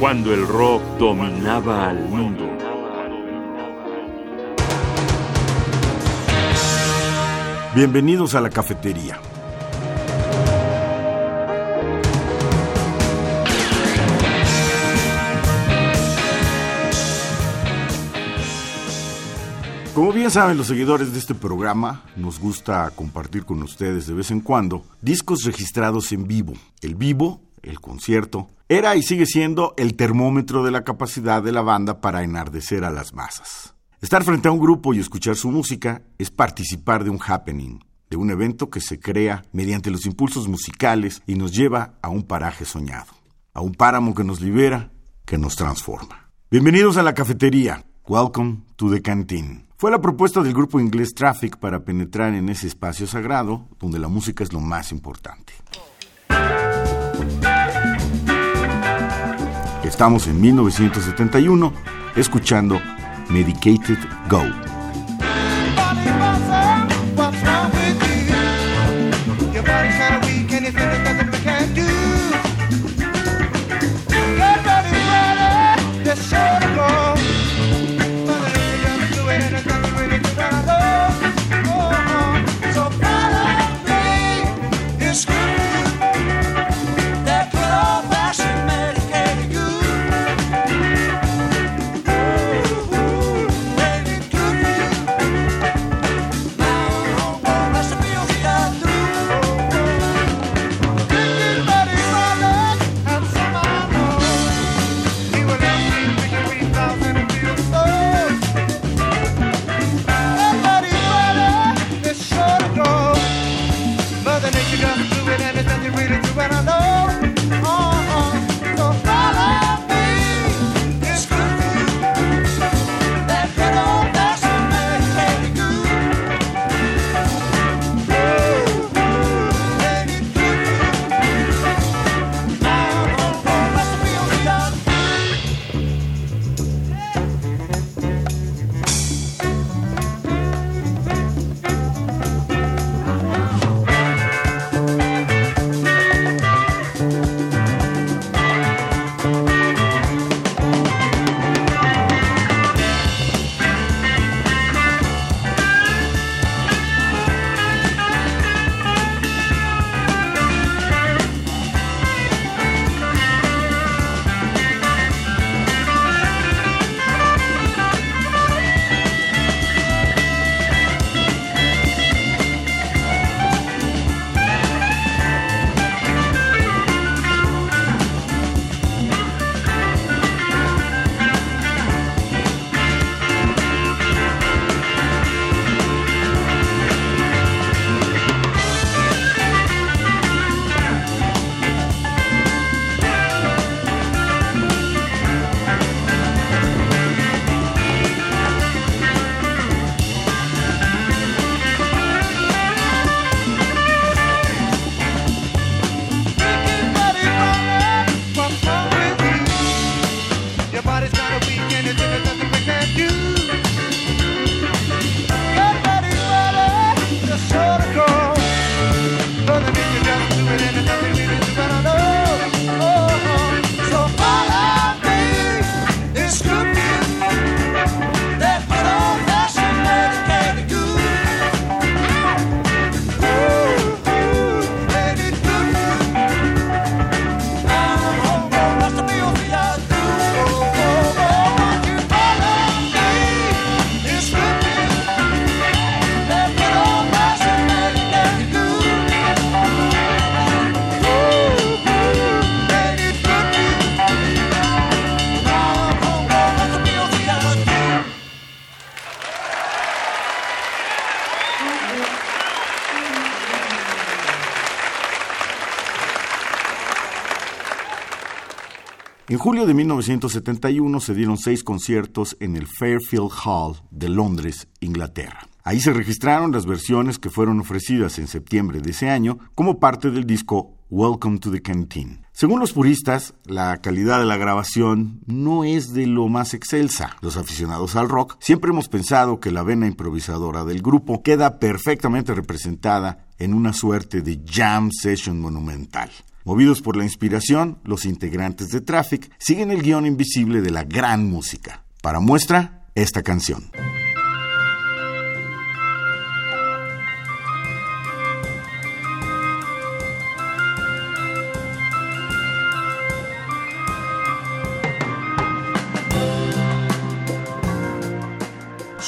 cuando el rock dominaba al mundo. Bienvenidos a la cafetería. Como bien saben los seguidores de este programa, nos gusta compartir con ustedes de vez en cuando discos registrados en vivo. El vivo, el concierto, era y sigue siendo el termómetro de la capacidad de la banda para enardecer a las masas. Estar frente a un grupo y escuchar su música es participar de un happening, de un evento que se crea mediante los impulsos musicales y nos lleva a un paraje soñado, a un páramo que nos libera, que nos transforma. Bienvenidos a la cafetería. Welcome to the canteen. Fue la propuesta del grupo inglés Traffic para penetrar en ese espacio sagrado donde la música es lo más importante. Estamos en 1971 escuchando Medicated Go. Thank you. En julio de 1971 se dieron seis conciertos en el Fairfield Hall de Londres, Inglaterra. Ahí se registraron las versiones que fueron ofrecidas en septiembre de ese año como parte del disco Welcome to the Canteen. Según los puristas, la calidad de la grabación no es de lo más excelsa. Los aficionados al rock siempre hemos pensado que la vena improvisadora del grupo queda perfectamente representada en una suerte de jam session monumental. Movidos por la inspiración, los integrantes de Traffic siguen el guion invisible de la gran música. Para muestra, esta canción.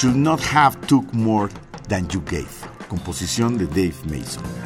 Should not have took more than you gave. Composición de Dave Mason.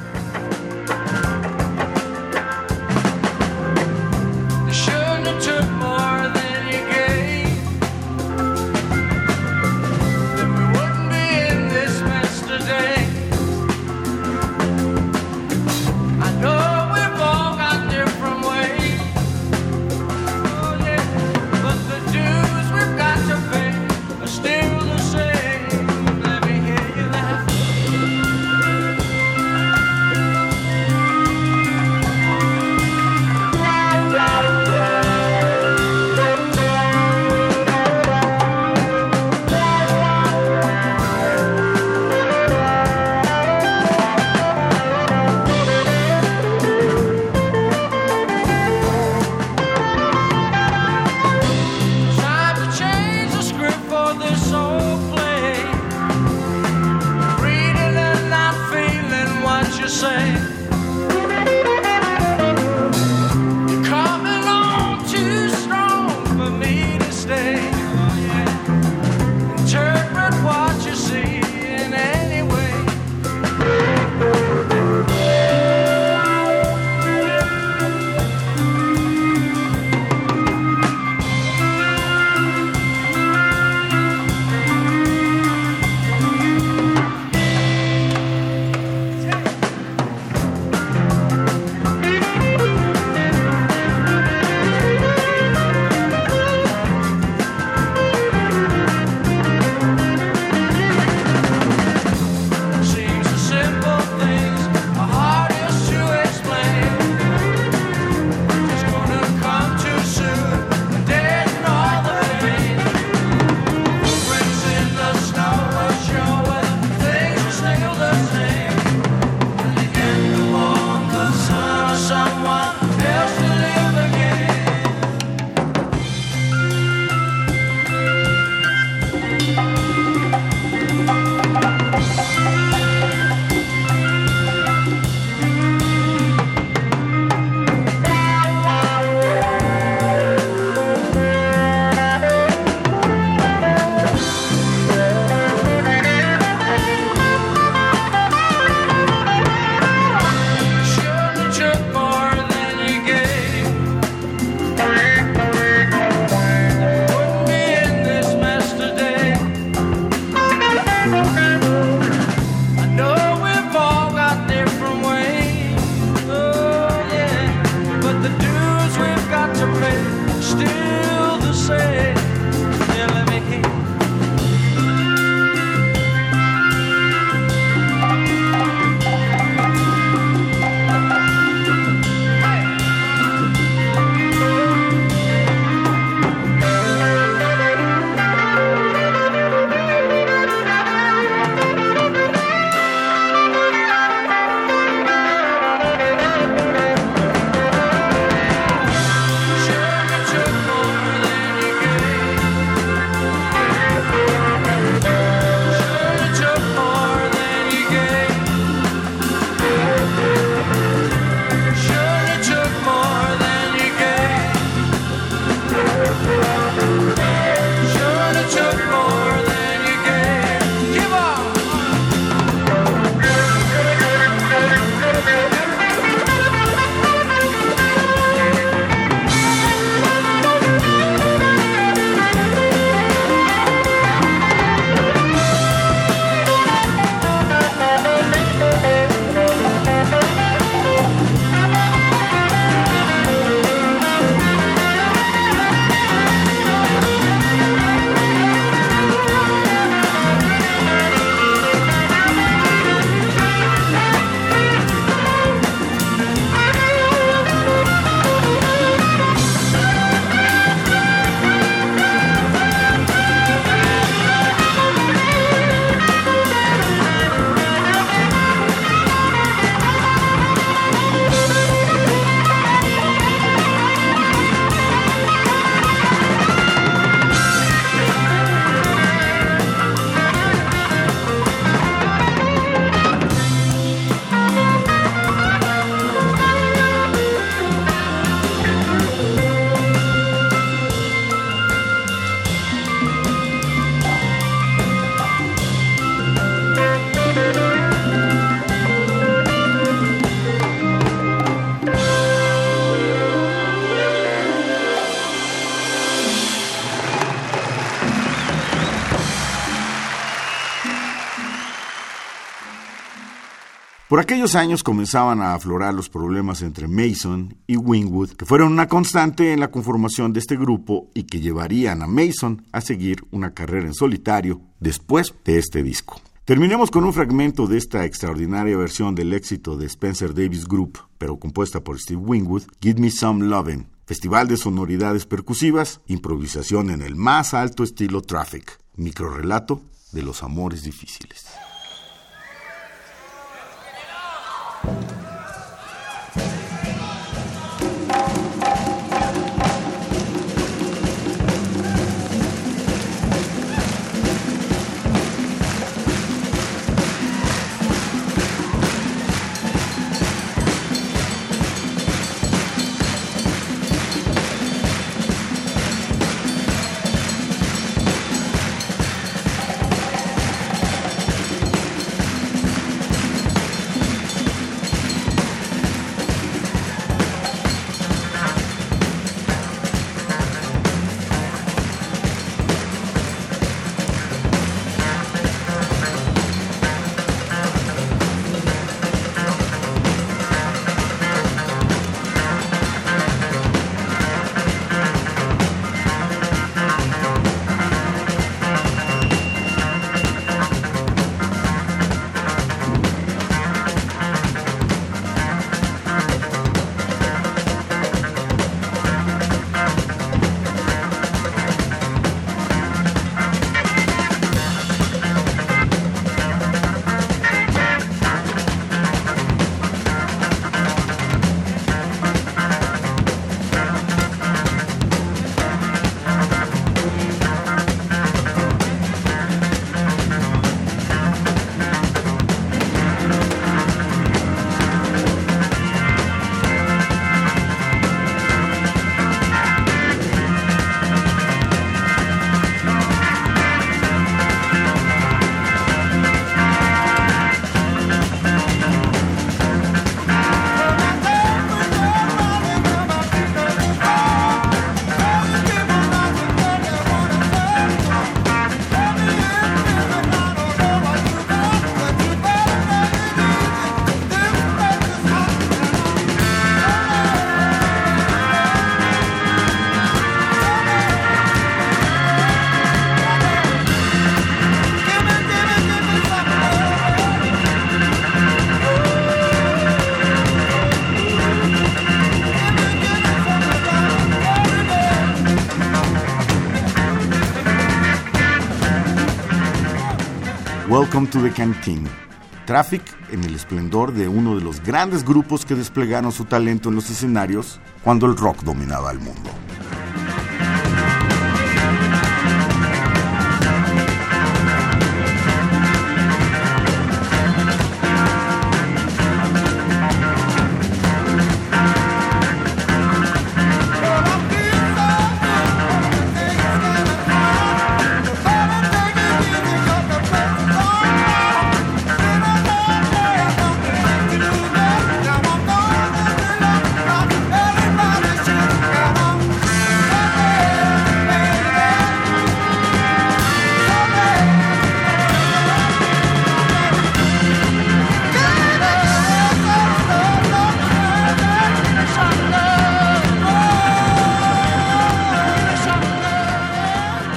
Por aquellos años comenzaban a aflorar los problemas entre Mason y Wingwood, que fueron una constante en la conformación de este grupo y que llevarían a Mason a seguir una carrera en solitario después de este disco. Terminemos con un fragmento de esta extraordinaria versión del éxito de Spencer Davis Group, pero compuesta por Steve Wingwood, Give Me Some Lovin', festival de sonoridades percusivas, improvisación en el más alto estilo Traffic, microrelato de los amores difíciles. Thank you. Welcome to the Canteen. Traffic en el esplendor de uno de los grandes grupos que desplegaron su talento en los escenarios cuando el rock dominaba el mundo.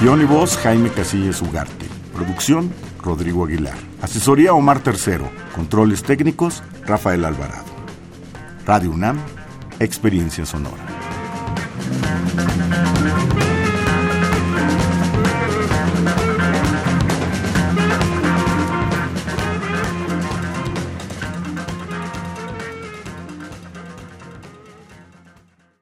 Guión y voz, Jaime Casillas Ugarte. Producción, Rodrigo Aguilar. Asesoría, Omar Tercero. Controles técnicos, Rafael Alvarado. Radio UNAM, Experiencia Sonora.